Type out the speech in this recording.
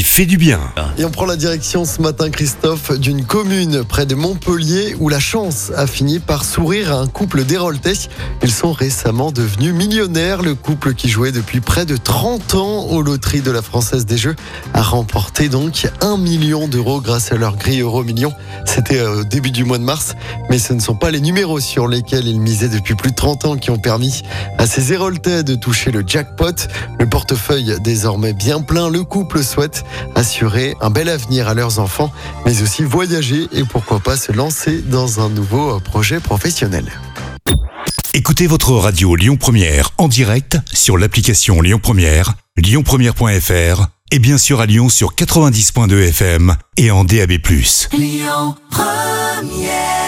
fait du bien. Et on prend la direction ce matin, Christophe, d'une commune près de Montpellier où la chance a fini par sourire à un couple d'Héroltais. Ils sont récemment devenus millionnaires. Le couple qui jouait depuis près de 30 ans aux loteries de la Française des Jeux a remporté donc un million d'euros grâce à leur grille euro million. C'était au début du mois de mars, mais ce ne sont pas les numéros sur lesquels ils misaient depuis plus de 30 ans qui ont permis à ces Héroltais de toucher le jackpot. Le portefeuille désormais bien plein, le couple souhaite assurer un bel avenir à leurs enfants, mais aussi voyager et pourquoi pas se lancer dans un nouveau projet professionnel. Écoutez votre radio Lyon Première en direct sur l'application Lyon Première, lyonpremière.fr et bien sûr à Lyon sur 90.2 FM et en DAB+. Lyon Première